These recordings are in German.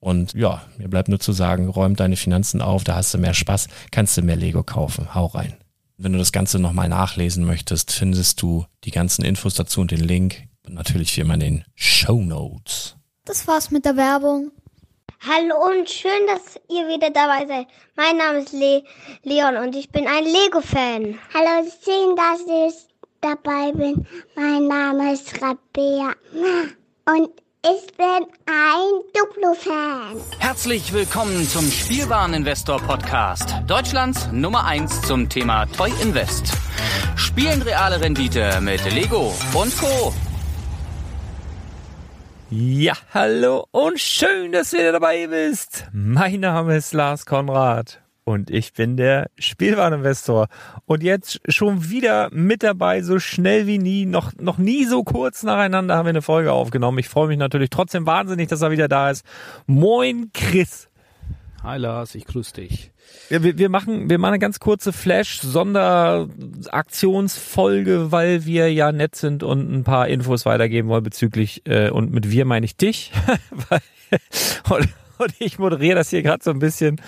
Und ja, mir bleibt nur zu sagen, räum deine Finanzen auf, da hast du mehr Spaß, kannst du mehr Lego kaufen. Hau rein. Wenn du das Ganze nochmal nachlesen möchtest, findest du die ganzen Infos dazu und den Link. Und natürlich wie immer in den Show Notes. Das war's mit der Werbung. Hallo und schön, dass ihr wieder dabei seid. Mein Name ist Le Leon und ich bin ein Lego-Fan. Hallo, schön, dass ich dabei bin. Mein Name ist Rabea und ich bin ein Duplo-Fan. Herzlich willkommen zum Spielwareninvestor Podcast. Deutschlands Nummer 1 zum Thema Toy Invest. Spielen reale Rendite mit Lego und Co. Ja, hallo und schön, dass du wieder dabei bist. Mein Name ist Lars Konrad und ich bin der Spielwareninvestor. Und jetzt schon wieder mit dabei, so schnell wie nie, noch, noch nie so kurz nacheinander haben wir eine Folge aufgenommen. Ich freue mich natürlich trotzdem wahnsinnig, dass er wieder da ist. Moin Chris. Hi Lars, ich grüße dich. Ja, wir, wir, machen, wir machen eine ganz kurze Flash-Sonderaktionsfolge, weil wir ja nett sind und ein paar Infos weitergeben wollen bezüglich, äh, und mit wir meine ich dich. und, und ich moderiere das hier gerade so ein bisschen.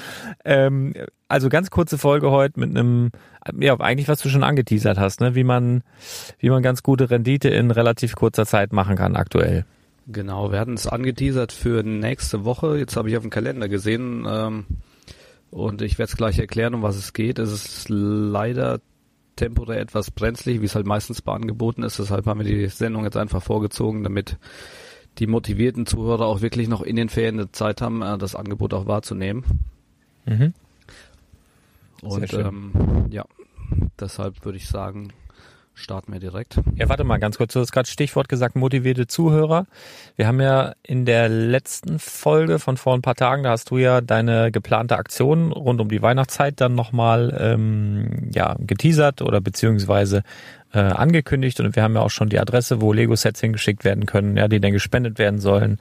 Ähm, also ganz kurze Folge heute mit einem, ja, eigentlich was du schon angeteasert hast, ne? wie man, wie man ganz gute Rendite in relativ kurzer Zeit machen kann aktuell. Genau, wir hatten es angeteasert für nächste Woche. Jetzt habe ich auf dem Kalender gesehen ähm, und ich werde es gleich erklären, um was es geht. Es ist leider temporär etwas brenzlig, wie es halt meistens bei Angeboten ist. Deshalb haben wir die Sendung jetzt einfach vorgezogen, damit die motivierten Zuhörer auch wirklich noch in den Ferien eine Zeit haben, äh, das Angebot auch wahrzunehmen. Mhm. Und ähm, ja, deshalb würde ich sagen, starten wir direkt. Ja, warte mal ganz kurz. Du hast gerade Stichwort gesagt, motivierte Zuhörer. Wir haben ja in der letzten Folge von vor ein paar Tagen, da hast du ja deine geplante Aktion rund um die Weihnachtszeit dann nochmal ähm, ja, geteasert oder beziehungsweise äh, angekündigt. Und wir haben ja auch schon die Adresse, wo Lego-Sets hingeschickt werden können, ja, die dann gespendet werden sollen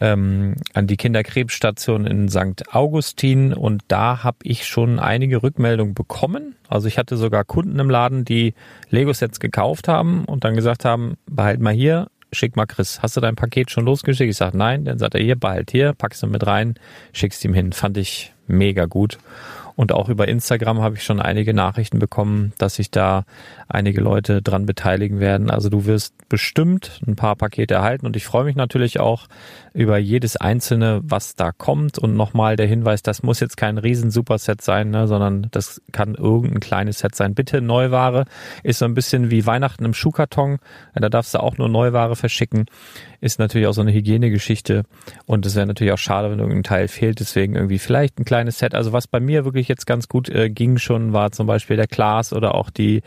ähm, an die Kinderkrebsstation in St. Augustin und da habe ich schon einige Rückmeldungen bekommen. Also ich hatte sogar Kunden im Laden, die Lego-Sets gekauft haben und dann gesagt haben, behalt mal hier, schick mal Chris. Hast du dein Paket schon losgeschickt? Ich sage nein. Dann sagt er hier, behalt hier, packst du mit rein, schickst ihm hin. Fand ich mega gut. Und auch über Instagram habe ich schon einige Nachrichten bekommen, dass sich da einige Leute dran beteiligen werden. Also du wirst bestimmt ein paar Pakete erhalten und ich freue mich natürlich auch über jedes einzelne, was da kommt. Und nochmal der Hinweis, das muss jetzt kein riesen Superset sein, ne, sondern das kann irgendein kleines Set sein. Bitte Neuware ist so ein bisschen wie Weihnachten im Schuhkarton. Da darfst du auch nur Neuware verschicken. Ist natürlich auch so eine Hygienegeschichte und es wäre natürlich auch schade, wenn irgendein Teil fehlt. Deswegen irgendwie vielleicht ein kleines Set. Also was bei mir wirklich jetzt ganz gut äh, ging schon, war zum Beispiel der Glas oder auch die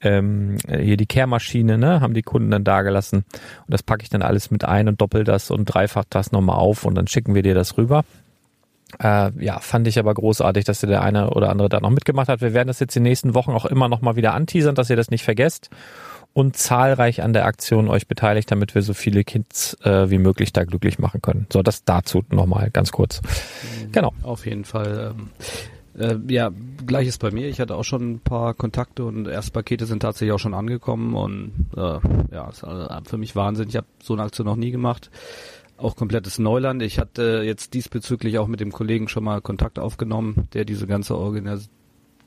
ähm, hier die Kehrmaschine, ne, haben die Kunden dann da gelassen. Und das packe ich dann alles mit ein und doppel das und dreifach das nochmal auf und dann schicken wir dir das rüber. Äh, ja, fand ich aber großartig, dass der eine oder andere da noch mitgemacht hat. Wir werden das jetzt in den nächsten Wochen auch immer nochmal wieder anteasern, dass ihr das nicht vergesst und zahlreich an der Aktion euch beteiligt, damit wir so viele Kids äh, wie möglich da glücklich machen können. So, das dazu nochmal ganz kurz. Genau. Auf jeden Fall. Ähm, äh, ja, gleiches bei mir. Ich hatte auch schon ein paar Kontakte und Erstpakete sind tatsächlich auch schon angekommen und äh, ja, ist also für mich Wahnsinn. Ich habe so eine Aktion noch nie gemacht. Auch komplettes Neuland. Ich hatte jetzt diesbezüglich auch mit dem Kollegen schon mal Kontakt aufgenommen, der diese ganze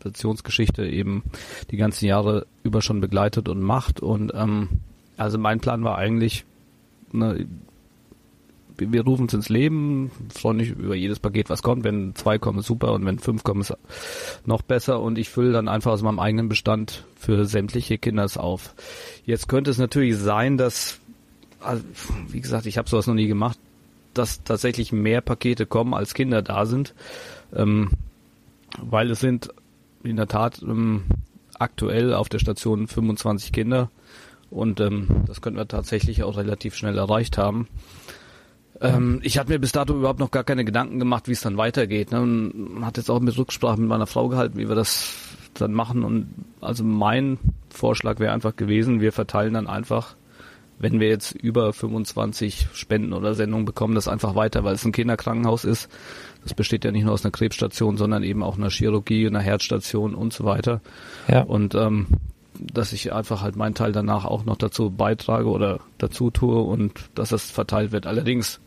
Organisationsgeschichte eben die ganzen Jahre über schon begleitet und macht. Und ähm, also mein Plan war eigentlich, ne, wir rufen es ins Leben, freuen mich über jedes Paket, was kommt. Wenn zwei kommen, super und wenn fünf kommen, ist noch besser. Und ich fülle dann einfach aus meinem eigenen Bestand für sämtliche Kinders auf. Jetzt könnte es natürlich sein, dass, also, wie gesagt, ich habe sowas noch nie gemacht, dass tatsächlich mehr Pakete kommen, als Kinder da sind. Ähm, weil es sind in der Tat ähm, aktuell auf der Station 25 Kinder und ähm, das könnten wir tatsächlich auch relativ schnell erreicht haben. Ähm, ich hatte mir bis dato überhaupt noch gar keine Gedanken gemacht, wie es dann weitergeht. Ne? Und man hat jetzt auch mit Rücksprache mit meiner Frau gehalten, wie wir das dann machen. Und also mein Vorschlag wäre einfach gewesen, wir verteilen dann einfach, wenn wir jetzt über 25 Spenden oder Sendungen bekommen, das einfach weiter, weil es ein Kinderkrankenhaus ist. Das besteht ja nicht nur aus einer Krebsstation, sondern eben auch einer Chirurgie, einer Herzstation und so weiter. Ja. Und ähm, dass ich einfach halt meinen Teil danach auch noch dazu beitrage oder dazu tue und dass das verteilt wird. Allerdings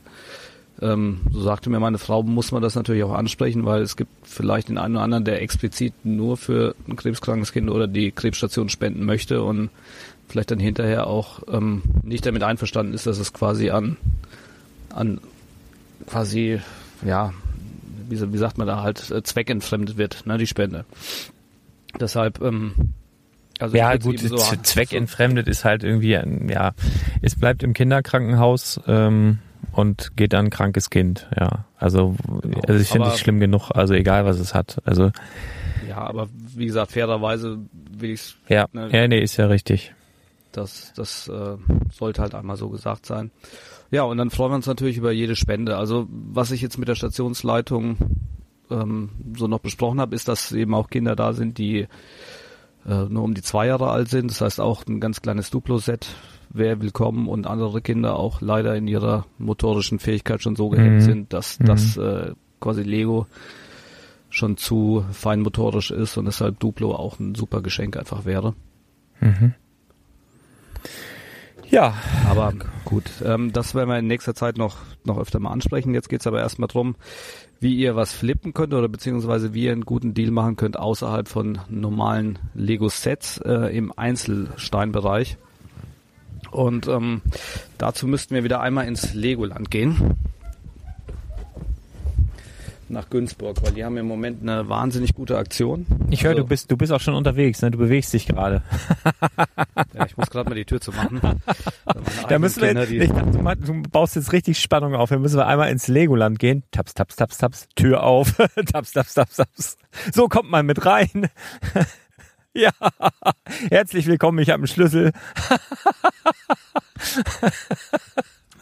ähm, so sagte mir meine Frau, muss man das natürlich auch ansprechen, weil es gibt vielleicht den einen oder anderen, der explizit nur für ein krebskrankes Kind oder die Krebsstation spenden möchte und vielleicht dann hinterher auch ähm, nicht damit einverstanden ist, dass es quasi an, an quasi, ja, wie, wie sagt man da halt, äh, zweckentfremdet wird, ne, die Spende. Deshalb, ähm, also ja, gut, so zweckentfremdet so. ist halt irgendwie, ja, es bleibt im Kinderkrankenhaus, ähm, und geht dann ein krankes Kind, ja. Also, genau. also ich finde es schlimm genug, also egal was es hat. Also Ja, aber wie gesagt, fairerweise will ich Ja, ne, ja, nee, ist ja richtig. Das, das äh, sollte halt einmal so gesagt sein. Ja, und dann freuen wir uns natürlich über jede Spende. Also was ich jetzt mit der Stationsleitung ähm, so noch besprochen habe, ist, dass eben auch Kinder da sind, die äh, nur um die zwei Jahre alt sind. Das heißt auch ein ganz kleines Duplo-Set wäre willkommen und andere Kinder auch leider in ihrer motorischen Fähigkeit schon so gehemmt mhm. sind, dass mhm. das äh, quasi Lego schon zu feinmotorisch ist und deshalb Duplo auch ein super Geschenk einfach wäre. Mhm. Ja. Aber gut, ähm, das werden wir in nächster Zeit noch, noch öfter mal ansprechen. Jetzt geht's aber erstmal drum, wie ihr was flippen könnt oder beziehungsweise wie ihr einen guten Deal machen könnt außerhalb von normalen Lego-Sets äh, im Einzelsteinbereich. Und ähm, dazu müssten wir wieder einmal ins Legoland gehen. Nach Günzburg, weil die haben im Moment eine wahnsinnig gute Aktion. Ich höre, also, du bist du bist auch schon unterwegs, ne? Du bewegst dich gerade. ja, ich muss gerade mal die Tür zu machen. da müssen wir, Kinder, ich dachte, du, baust jetzt richtig Spannung auf. Wir müssen wir einmal ins Legoland gehen. Taps, taps, taps, taps. Tür auf. taps, taps, taps, taps. So kommt man mit rein. Ja, herzlich willkommen, ich habe einen Schlüssel.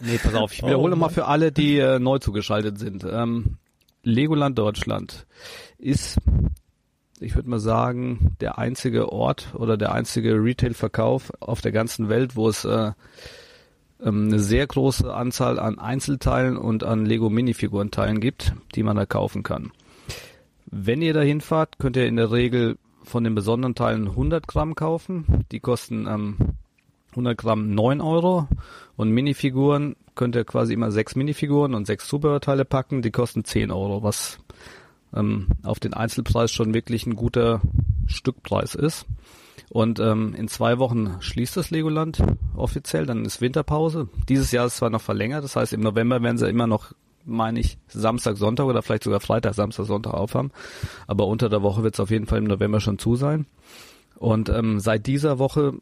Nee, pass auf, ich wiederhole mal für alle, die äh, neu zugeschaltet sind. Ähm, Legoland Deutschland ist, ich würde mal sagen, der einzige Ort oder der einzige Retail-Verkauf auf der ganzen Welt, wo es äh, ähm, eine sehr große Anzahl an Einzelteilen und an Lego-Minifigurenteilen gibt, die man da kaufen kann. Wenn ihr dahin fahrt, könnt ihr in der Regel von den besonderen Teilen 100 Gramm kaufen. Die kosten ähm, 100 Gramm 9 Euro und Minifiguren könnt ihr quasi immer sechs Minifiguren und sechs Zubehörteile packen, die kosten 10 Euro, was ähm, auf den Einzelpreis schon wirklich ein guter Stückpreis ist. Und ähm, in zwei Wochen schließt das Legoland offiziell, dann ist Winterpause. Dieses Jahr ist zwar noch verlängert, das heißt im November werden sie immer noch, meine ich, Samstag, Sonntag oder vielleicht sogar Freitag, Samstag, Sonntag aufhaben. Aber unter der Woche wird es auf jeden Fall im November schon zu sein. Und ähm, seit dieser Woche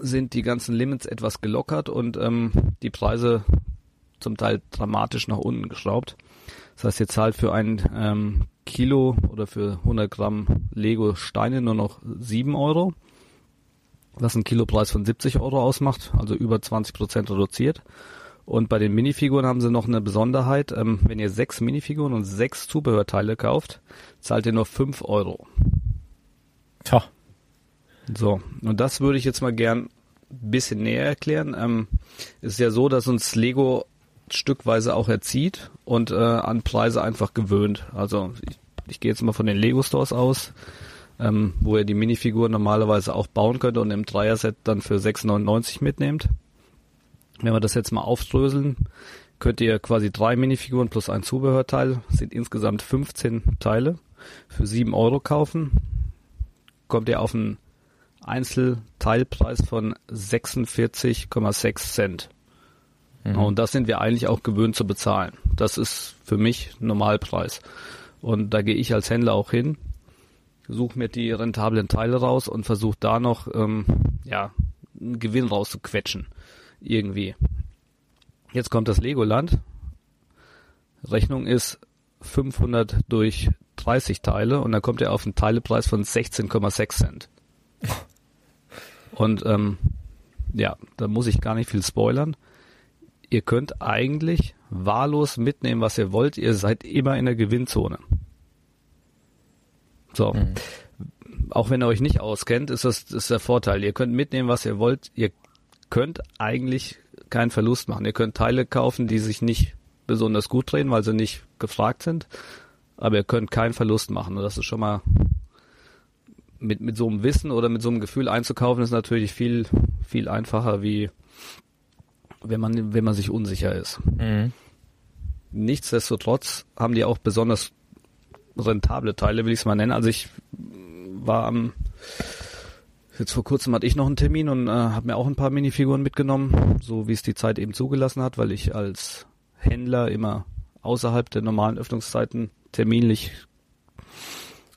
sind die ganzen Limits etwas gelockert und ähm, die Preise zum Teil dramatisch nach unten geschraubt. Das heißt, ihr zahlt für ein ähm, Kilo oder für 100 Gramm Lego Steine nur noch 7 Euro, was einen Kilopreis von 70 Euro ausmacht, also über 20 Prozent reduziert. Und bei den Minifiguren haben sie noch eine Besonderheit. Ähm, wenn ihr sechs Minifiguren und sechs Zubehörteile kauft, zahlt ihr nur 5 Euro. Tja. So, und das würde ich jetzt mal gern ein bisschen näher erklären. Ähm, ist ja so, dass uns Lego stückweise auch erzieht und äh, an Preise einfach gewöhnt. Also ich, ich gehe jetzt mal von den Lego Stores aus, ähm, wo ihr die Minifiguren normalerweise auch bauen könnt und im Dreier-Set dann für 6,99 mitnehmt. Wenn wir das jetzt mal aufdröseln, könnt ihr quasi drei Minifiguren plus ein Zubehörteil, sind insgesamt 15 Teile, für 7 Euro kaufen. Kommt ihr auf einen Einzelteilpreis von 46,6 Cent. Mhm. Und das sind wir eigentlich auch gewöhnt zu bezahlen. Das ist für mich Normalpreis. Und da gehe ich als Händler auch hin, suche mir die rentablen Teile raus und versuche da noch ähm, ja, einen Gewinn rauszuquetschen. Irgendwie. Jetzt kommt das Legoland. Rechnung ist 500 durch 30 Teile und dann kommt er auf einen Teilepreis von 16,6 Cent. Und ähm, ja, da muss ich gar nicht viel spoilern. Ihr könnt eigentlich wahllos mitnehmen, was ihr wollt. Ihr seid immer in der Gewinnzone. So. Mhm. Auch wenn ihr euch nicht auskennt, ist das, das ist der Vorteil. Ihr könnt mitnehmen, was ihr wollt. Ihr könnt eigentlich keinen Verlust machen. Ihr könnt Teile kaufen, die sich nicht besonders gut drehen, weil sie nicht gefragt sind. Aber ihr könnt keinen Verlust machen. Und das ist schon mal mit, mit so einem Wissen oder mit so einem Gefühl einzukaufen, ist natürlich viel, viel einfacher, wie wenn man, wenn man sich unsicher ist. Mhm. Nichtsdestotrotz haben die auch besonders rentable Teile, will ich es mal nennen. Also ich war am, jetzt vor kurzem hatte ich noch einen Termin und äh, habe mir auch ein paar Minifiguren mitgenommen, so wie es die Zeit eben zugelassen hat, weil ich als Händler immer außerhalb der normalen Öffnungszeiten terminlich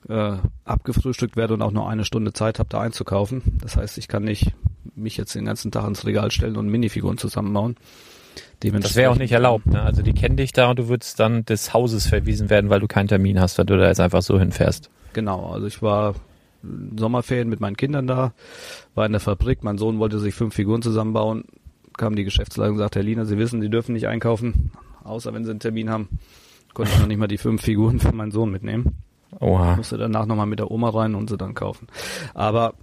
äh, abgefrühstückt werde und auch nur eine Stunde Zeit habe, da einzukaufen. Das heißt, ich kann nicht mich jetzt den ganzen Tag ins Regal stellen und Minifiguren zusammenbauen. Das wäre auch nicht erlaubt. Ne? Also die kennen dich da und du würdest dann des Hauses verwiesen werden, weil du keinen Termin hast, weil du da jetzt einfach so hinfährst. Genau, also ich war Sommerferien mit meinen Kindern da, war in der Fabrik, mein Sohn wollte sich fünf Figuren zusammenbauen, kam die Geschäftsleitung und sagte, Herr Lina, Sie wissen, Sie dürfen nicht einkaufen, außer wenn Sie einen Termin haben. Konnte ich noch nicht mal die fünf Figuren für meinen Sohn mitnehmen. Oha. Musste danach nochmal mit der Oma rein und sie dann kaufen. Aber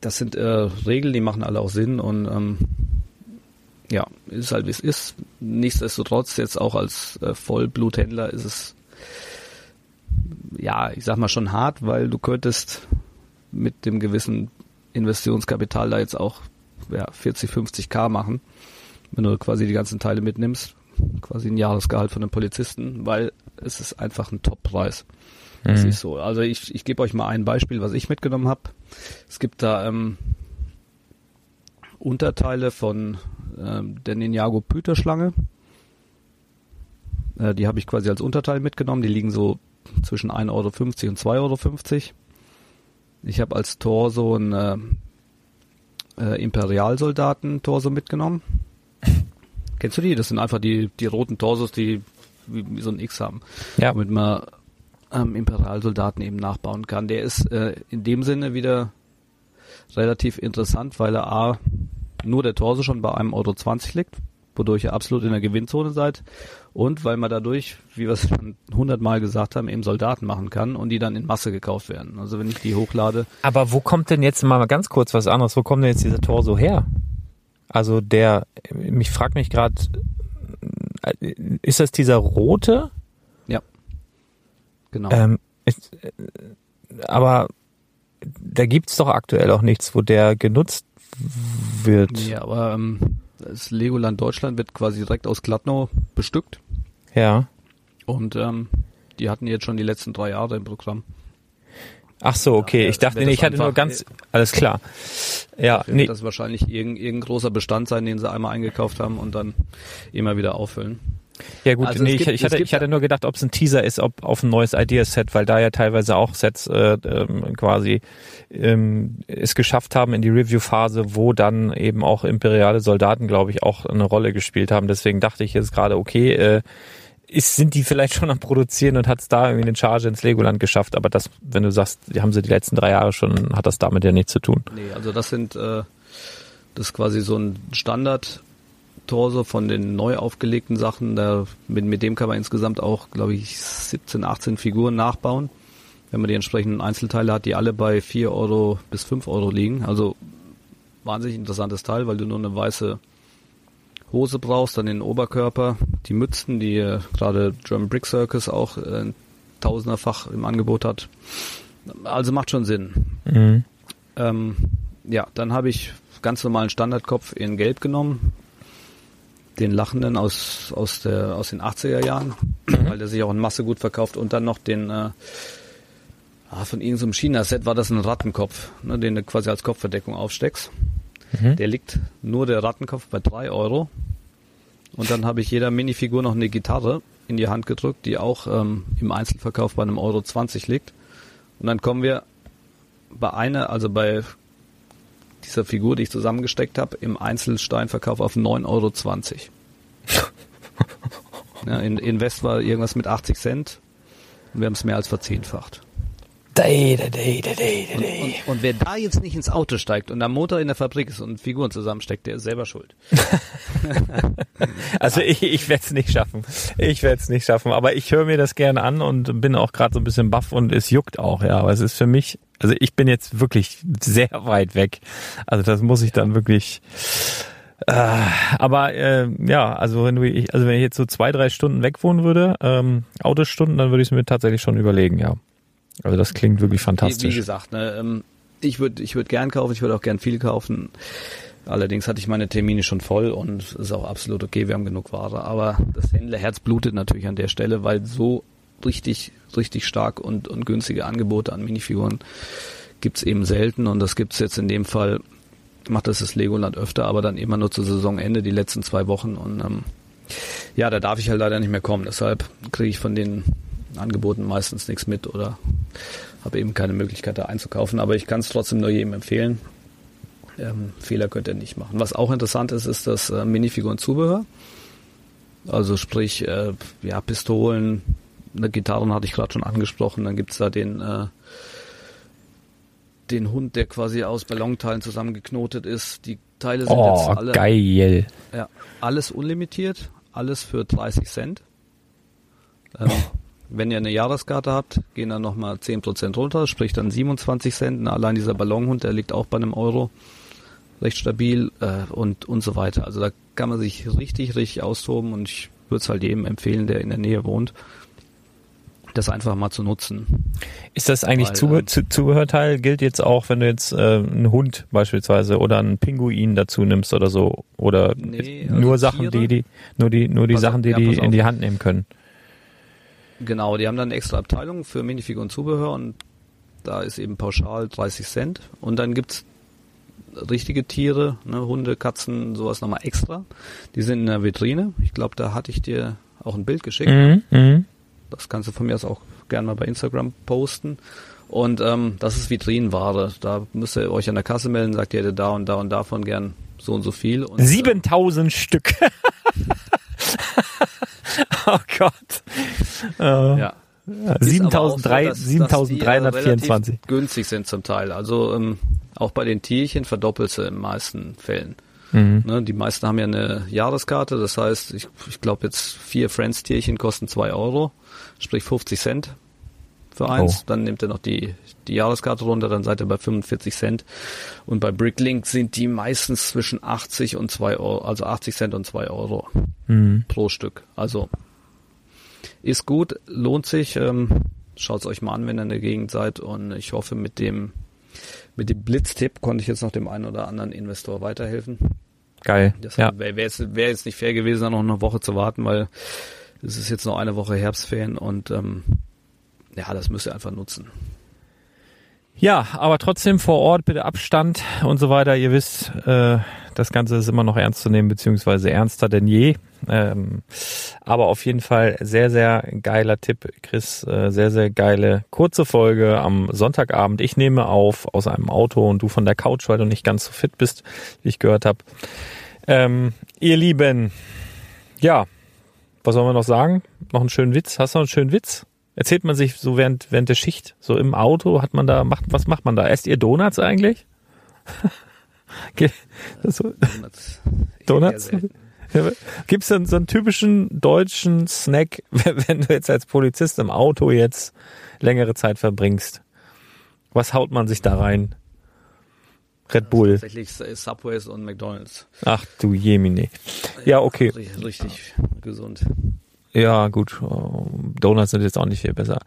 das sind äh, Regeln, die machen alle auch Sinn und ähm, ja, ist halt wie es ist. Nichtsdestotrotz, jetzt auch als äh, Vollbluthändler ist es ja, ich sag mal schon hart, weil du könntest mit dem gewissen Investitionskapital da jetzt auch ja, 40, 50 K machen, wenn du quasi die ganzen Teile mitnimmst, quasi ein Jahresgehalt von einem Polizisten, weil es ist einfach ein Top-Preis. Das mhm. ist so. Also ich, ich gebe euch mal ein Beispiel, was ich mitgenommen habe. Es gibt da ähm, Unterteile von ähm, der Ninjago Püterschlange. Äh, die habe ich quasi als Unterteil mitgenommen. Die liegen so zwischen 1,50 Euro und 2,50 Euro. Ich habe als Torso ein äh, äh, Imperialsoldaten-Torso mitgenommen. Kennst du die? Das sind einfach die, die roten Torsos, die wie, wie so ein X haben. Ja. Damit man ähm, Imperialsoldaten eben nachbauen kann. Der ist äh, in dem Sinne wieder relativ interessant, weil er A, nur der Torso schon bei einem Euro 20 liegt, wodurch ihr absolut in der Gewinnzone seid und weil man dadurch, wie wir es schon hundertmal gesagt haben, eben Soldaten machen kann und die dann in Masse gekauft werden. Also wenn ich die hochlade. Aber wo kommt denn jetzt mal ganz kurz was anderes? Wo kommt denn jetzt dieser Torso her? Also der, mich fragt mich gerade, ist das dieser rote? Genau. Ähm, ist, äh, aber da gibt's doch aktuell auch nichts, wo der genutzt wird. Ja, aber ähm, das Legoland Deutschland wird quasi direkt aus Gladnow bestückt. Ja. Und ähm, die hatten jetzt schon die letzten drei Jahre im Programm. Ach so, okay. Ja, ich dachte, nee, ich hatte nur ganz, alles klar. Ja, nee, wird das wahrscheinlich irgendein, irgendein großer Bestand sein, den sie einmal eingekauft haben und dann immer wieder auffüllen. Ja gut, Also nee, ich, gibt- ich hatte, ich hatte nur gedacht, ob es ein Teaser ist, ob auf ein neues Ideaset, weil da ja teilweise auch Sets äh, ähm, quasi ähm, es geschafft haben in die Review-Phase, wo dann eben auch imperiale Soldaten, glaube ich, auch eine Rolle gespielt haben. Deswegen dachte ich jetzt gerade, okay, äh, ist, sind die vielleicht schon am Produzieren und hat es da irgendwie eine Charge ins Legoland geschafft, aber das, wenn du sagst, die haben sie die letzten drei Jahre schon, hat das damit ja nichts zu tun. Nee, also das sind äh, das ist quasi so ein Standard Torso von den neu aufgelegten Sachen. Da, mit, mit dem kann man insgesamt auch, glaube ich, 17, 18 Figuren nachbauen. Wenn man die entsprechenden Einzelteile hat, die alle bei 4 Euro bis 5 Euro liegen. Also wahnsinnig interessantes Teil, weil du nur eine weiße Hose brauchst, dann den Oberkörper, die Mützen, die äh, gerade German Brick Circus auch äh, tausenderfach im Angebot hat. Also macht schon Sinn. Mhm. Ähm, ja, dann habe ich ganz normalen Standardkopf in Gelb genommen. Den Lachenden aus, aus, der, aus den 80er Jahren, weil der sich auch in Masse gut verkauft. Und dann noch den, äh, ah, von irgendeinem China-Set war das ein Rattenkopf, ne, den du quasi als Kopfverdeckung aufsteckst. Der liegt nur der Rattenkopf bei drei Euro. Und dann habe ich jeder Minifigur noch eine Gitarre in die Hand gedrückt, die auch ähm, im Einzelverkauf bei einem Euro 20 liegt. Und dann kommen wir bei einer, also bei dieser Figur, die ich zusammengesteckt habe, im Einzelsteinverkauf auf 9,20 Euro. ja, in, in West war irgendwas mit 80 Cent und wir haben es mehr als verzehnfacht. Und, und wer da jetzt nicht ins Auto steigt und am Motor in der Fabrik ist und Figuren zusammensteckt, der ist selber schuld. Also ich, ich werde es nicht schaffen. Ich werde es nicht schaffen. Aber ich höre mir das gerne an und bin auch gerade so ein bisschen baff und es juckt auch, ja. Aber es ist für mich, also ich bin jetzt wirklich sehr weit weg. Also das muss ich dann wirklich. Äh, aber äh, ja, also wenn du, ich, also wenn ich jetzt so zwei, drei Stunden weg wohnen würde, ähm, Autostunden, dann würde ich es mir tatsächlich schon überlegen, ja. Also das klingt wirklich Wie, wie fantastisch. gesagt, ne, ähm, ich würde ich würd gern kaufen, ich würde auch gern viel kaufen. Allerdings hatte ich meine Termine schon voll und es ist auch absolut okay, wir haben genug Ware. Aber das Händlerherz blutet natürlich an der Stelle, weil so richtig, richtig stark und, und günstige Angebote an Minifiguren gibt's eben selten und das gibt's jetzt in dem Fall, macht das das Legoland öfter, aber dann immer nur zu Saisonende, die letzten zwei Wochen und ähm, ja, da darf ich halt leider nicht mehr kommen. Deshalb kriege ich von den Angeboten meistens nichts mit oder habe eben keine Möglichkeit da einzukaufen. Aber ich kann es trotzdem nur jedem empfehlen. Ähm, Fehler könnt ihr nicht machen. Was auch interessant ist, ist das äh, Minifiguren-Zubehör. Also sprich, äh, ja, Pistolen, eine Gitarren hatte ich gerade schon angesprochen. Dann gibt's da den äh, den Hund, der quasi aus Ballonteilen zusammengeknotet ist. Die Teile sind Oh, jetzt alle geil. ja, alles unlimitiert, alles für 30 Cent. Ähm, wenn ihr eine Jahreskarte habt, gehen dann nochmal 10% runter, sprich dann 27 Cent. Na, allein dieser Ballonhund, der liegt auch bei einem Euro. Recht stabil äh, und, und so weiter. Also da kann man sich richtig, richtig austoben und ich würde es halt jedem empfehlen, der in der Nähe wohnt, das einfach mal zu nutzen. Ist das eigentlich Weil, Zubehör, ähm, Zu- Zubehörteil gilt jetzt auch, wenn du jetzt äh, einen Hund beispielsweise oder einen Pinguin dazu nimmst oder so oder Nee, nur also Sachen, Tiere- die die nur die nur die Sachen, die ja, die in die Hand nehmen können. Genau, die haben dann eine extra Abteilung für Minifiguren und Zubehör und da ist eben pauschal 30 Cent. Und dann gibt's richtige Tiere, ne, Hunde, Katzen, sowas nochmal extra. Die sind in der Vitrine. Ich glaube, da hatte ich dir auch ein Bild geschickt. Mhm, mhm. Das kannst du von mir aus auch gerne mal bei Instagram posten. Und ähm, das ist Vitrinenware. Da müsst ihr euch an der Kasse melden, sagt ihr hättet da und da und davon gern so und so viel. Und, äh, 7000 Stück. oh Gott. Ja. ja, Ist aber auch so, 7300 dass- dass die, äh, 7324. relativ günstig sind zum Teil. Also ähm, Auch bei den Tierchen verdoppelt sie in den meisten Fällen. Mhm. Ne, die meisten haben ja eine Jahreskarte, das heißt, ich, ich glaube jetzt vier Friends-Tierchen kosten zwei Euro, sprich 50 Cent für eins. Oh. Dann nimmt er noch die, die Jahreskarte runter, dann seid ihr bei 45 Cent. Und bei Bricklink sind die meistens zwischen 80 und 2 Euro, also 80 Cent und 2 Euro Mhm. pro Stück. Also ist gut, lohnt sich. Ähm, Schaut es euch mal an, wenn ihr in der Gegend seid. Und ich hoffe, mit dem mit dem Blitztipp konnte ich jetzt noch dem einen oder anderen Investor weiterhelfen. Geil. Das Ja. wäre wär jetzt, wär jetzt nicht fair gewesen, da noch eine Woche zu warten, weil es ist jetzt noch eine Woche Herbstferien und ähm, ja, das müsst ihr einfach nutzen. Ja, aber trotzdem vor Ort bitte Abstand und so weiter. Ihr wisst, äh, das Ganze ist immer noch ernst zu nehmen, beziehungsweise ernster denn je. Ähm, aber auf jeden Fall sehr, sehr geiler Tipp, Chris. Äh, sehr, sehr geile kurze Folge am Sonntagabend. Ich nehme auf aus einem Auto und du von der Couch, weil du nicht ganz so fit bist, wie ich gehört habe. Ähm, ihr Lieben, ja, was soll man noch sagen? Noch einen schönen Witz? Hast du noch einen schönen Witz? Erzählt man sich so während, während der Schicht, so im Auto, hat man da, macht, was macht man da? Esst ihr Donuts eigentlich? So, Donuts. Donuts? Gibt es denn so einen typischen deutschen Snack, wenn wenn du jetzt als Polizist im Auto jetzt längere Zeit verbringst? Was haut man sich da rein? Red Bull. Tatsächlich Subways und McDonalds. Ach du Jemine. Ja, okay. Richtig, richtig gesund. Ja, gut. Oh, Donuts sind jetzt auch nicht viel besser.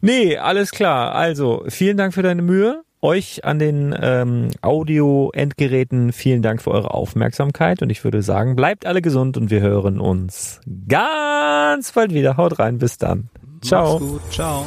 Nee, alles klar. Also, vielen Dank für deine Mühe. Euch an den ähm, Audio-Endgeräten vielen Dank für eure Aufmerksamkeit. Und ich würde sagen, bleibt alle gesund und wir hören uns ganz bald wieder. Haut rein. Bis dann. Ciao. Ciao.